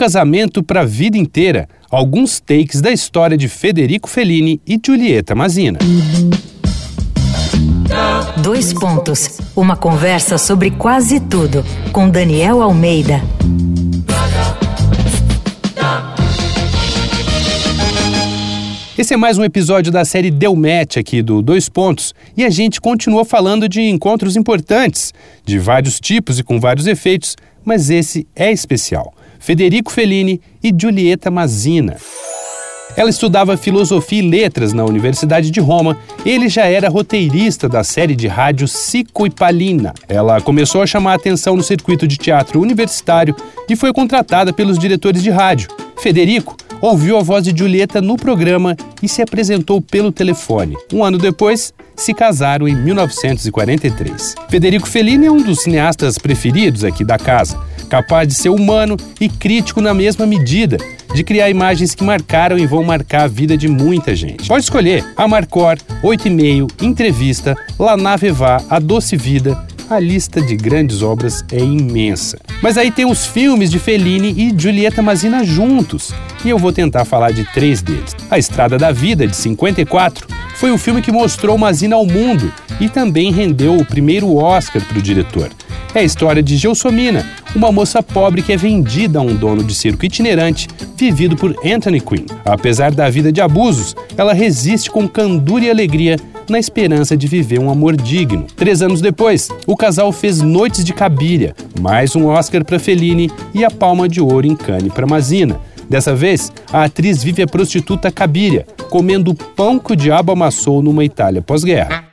casamento para a vida inteira. Alguns takes da história de Federico Fellini e Giulietta Mazina. Dois pontos. Uma conversa sobre quase tudo com Daniel Almeida. Esse é mais um episódio da série Deu Match aqui do Dois Pontos e a gente continua falando de encontros importantes, de vários tipos e com vários efeitos, mas esse é especial. Federico Fellini e Giulietta Mazina. Ela estudava filosofia e letras na Universidade de Roma. Ele já era roteirista da série de rádio Cico e Palina. Ela começou a chamar atenção no circuito de teatro universitário e foi contratada pelos diretores de rádio. Federico ouviu a voz de Julieta no programa e se apresentou pelo telefone. Um ano depois, se casaram em 1943. Federico Fellini é um dos cineastas preferidos aqui da casa, capaz de ser humano e crítico na mesma medida, de criar imagens que marcaram e vão marcar a vida de muita gente. Pode escolher Amarcor, 8,5, Entrevista, La Nave Vá, A Doce Vida, a lista de grandes obras é imensa. Mas aí tem os filmes de Fellini e Giulietta Mazina juntos, e eu vou tentar falar de três deles. A Estrada da Vida, de 54, foi o filme que mostrou Mazina ao mundo e também rendeu o primeiro Oscar para o diretor. É a história de Gelsomina, uma moça pobre que é vendida a um dono de circo itinerante, vivido por Anthony Quinn. Apesar da vida de abusos, ela resiste com candura e alegria na esperança de viver um amor digno. Três anos depois, o casal fez Noites de Cabiria, mais um Oscar para Fellini e a Palma de Ouro em Cannes para Mazina. Dessa vez, a atriz vive a prostituta Cabiria, comendo o pão que o diabo amassou numa Itália pós-guerra.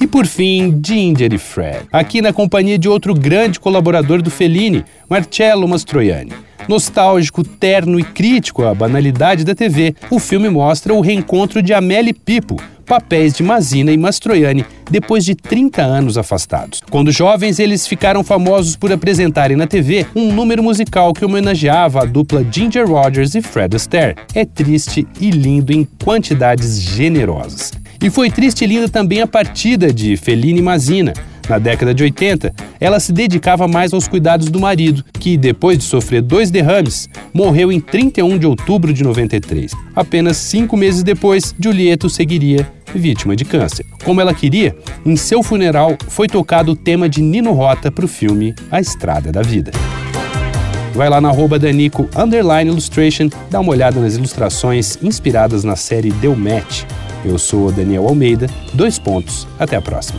E por fim, Ginger e Fred, aqui na companhia de outro grande colaborador do Fellini, Marcello Mastroianni. Nostálgico, terno e crítico à banalidade da TV, o filme mostra o reencontro de Amélie Pipo, papéis de Mazina e Mastroianni depois de 30 anos afastados. Quando jovens, eles ficaram famosos por apresentarem na TV um número musical que homenageava a dupla Ginger Rogers e Fred Astaire. É triste e lindo em quantidades generosas. E foi triste e linda também a partida de Fellini Mazina. Na década de 80, ela se dedicava mais aos cuidados do marido, que, depois de sofrer dois derrames, morreu em 31 de outubro de 93. Apenas cinco meses depois, Julieto seguiria vítima de câncer. Como ela queria, em seu funeral foi tocado o tema de Nino Rota para o filme A Estrada da Vida. Vai lá na arroba Danico Underline Illustration, dá uma olhada nas ilustrações inspiradas na série Deu Match. Eu sou Daniel Almeida, dois pontos, até a próxima.